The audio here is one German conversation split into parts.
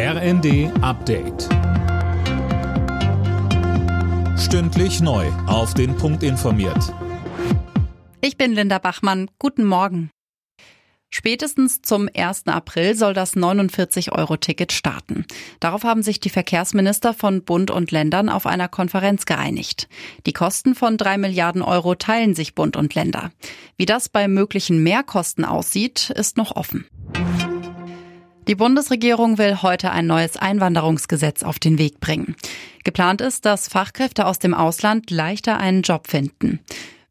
RND Update. Stündlich neu. Auf den Punkt informiert. Ich bin Linda Bachmann. Guten Morgen. Spätestens zum 1. April soll das 49-Euro-Ticket starten. Darauf haben sich die Verkehrsminister von Bund und Ländern auf einer Konferenz geeinigt. Die Kosten von drei Milliarden Euro teilen sich Bund und Länder. Wie das bei möglichen Mehrkosten aussieht, ist noch offen. Die Bundesregierung will heute ein neues Einwanderungsgesetz auf den Weg bringen. Geplant ist, dass Fachkräfte aus dem Ausland leichter einen Job finden.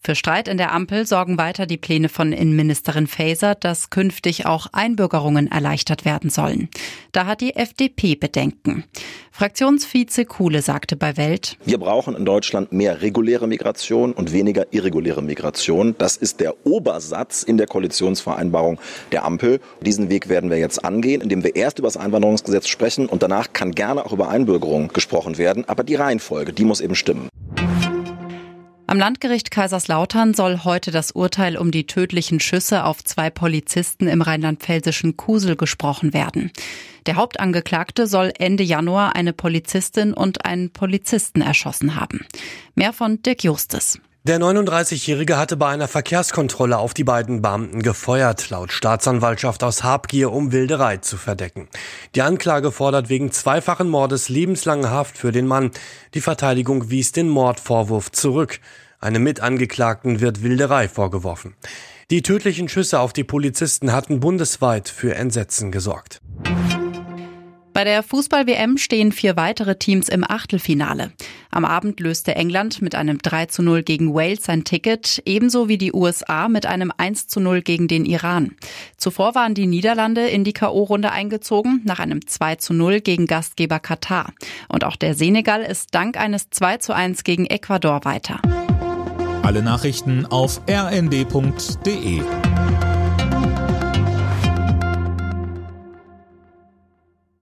Für Streit in der Ampel sorgen weiter die Pläne von Innenministerin Faeser, dass künftig auch Einbürgerungen erleichtert werden sollen. Da hat die FDP Bedenken. Fraktionsvize Kuhle sagte bei Welt, Wir brauchen in Deutschland mehr reguläre Migration und weniger irreguläre Migration. Das ist der Obersatz in der Koalitionsvereinbarung der Ampel. Diesen Weg werden wir jetzt angehen, indem wir erst über das Einwanderungsgesetz sprechen und danach kann gerne auch über Einbürgerung gesprochen werden. Aber die Reihenfolge, die muss eben stimmen. Am Landgericht Kaiserslautern soll heute das Urteil um die tödlichen Schüsse auf zwei Polizisten im rheinland-pfälzischen Kusel gesprochen werden. Der Hauptangeklagte soll Ende Januar eine Polizistin und einen Polizisten erschossen haben. Mehr von Dirk Justus. Der 39-Jährige hatte bei einer Verkehrskontrolle auf die beiden Beamten gefeuert, laut Staatsanwaltschaft aus Habgier, um Wilderei zu verdecken. Die Anklage fordert wegen zweifachen Mordes lebenslange Haft für den Mann. Die Verteidigung wies den Mordvorwurf zurück. Einem Mitangeklagten wird Wilderei vorgeworfen. Die tödlichen Schüsse auf die Polizisten hatten bundesweit für Entsetzen gesorgt. Bei der Fußball-WM stehen vier weitere Teams im Achtelfinale. Am Abend löste England mit einem 3 zu 0 gegen Wales sein Ticket, ebenso wie die USA mit einem 1 zu 0 gegen den Iran. Zuvor waren die Niederlande in die K.O.-Runde eingezogen, nach einem 2 zu 0 gegen Gastgeber Katar. Und auch der Senegal ist dank eines 2 zu 1 gegen Ecuador weiter. Alle Nachrichten auf rnd.de